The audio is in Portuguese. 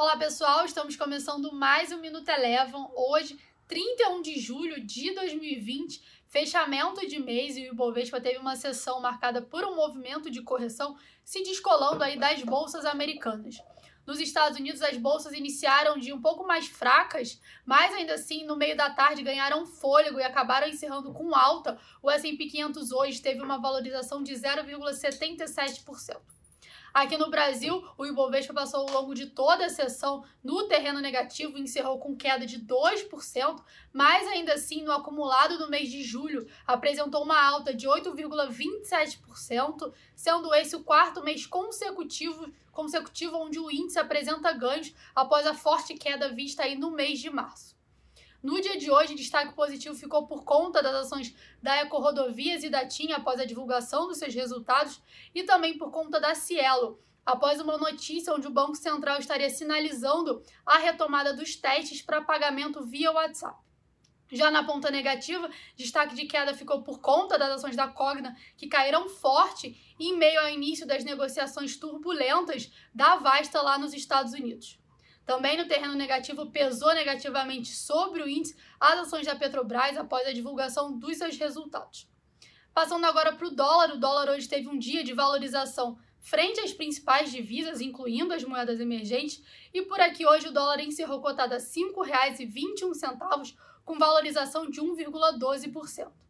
Olá pessoal, estamos começando mais um Minuto Elevam. Hoje, 31 de julho de 2020, fechamento de mês e o Ibovespa teve uma sessão marcada por um movimento de correção se descolando aí das bolsas americanas. Nos Estados Unidos, as bolsas iniciaram de um pouco mais fracas, mas ainda assim, no meio da tarde, ganharam fôlego e acabaram encerrando com alta. O S&P 500 hoje teve uma valorização de 0,77%. Aqui no Brasil, o Ibovespa passou ao longo de toda a sessão no terreno negativo e encerrou com queda de 2%, mas ainda assim, no acumulado do mês de julho, apresentou uma alta de 8,27%, sendo esse o quarto mês consecutivo, consecutivo onde o índice apresenta ganhos após a forte queda vista aí no mês de março. No dia de hoje, destaque positivo ficou por conta das ações da Eco Rodovias e da TIM após a divulgação dos seus resultados e também por conta da Cielo, após uma notícia onde o Banco Central estaria sinalizando a retomada dos testes para pagamento via WhatsApp. Já na ponta negativa, destaque de queda ficou por conta das ações da Cogna, que caíram forte em meio ao início das negociações turbulentas da Vasta lá nos Estados Unidos. Também no terreno negativo pesou negativamente sobre o índice as ações da Petrobras após a divulgação dos seus resultados. Passando agora para o dólar, o dólar hoje teve um dia de valorização frente às principais divisas, incluindo as moedas emergentes, e por aqui hoje o dólar encerrou cotado a R$ 5,21, com valorização de 1,12%.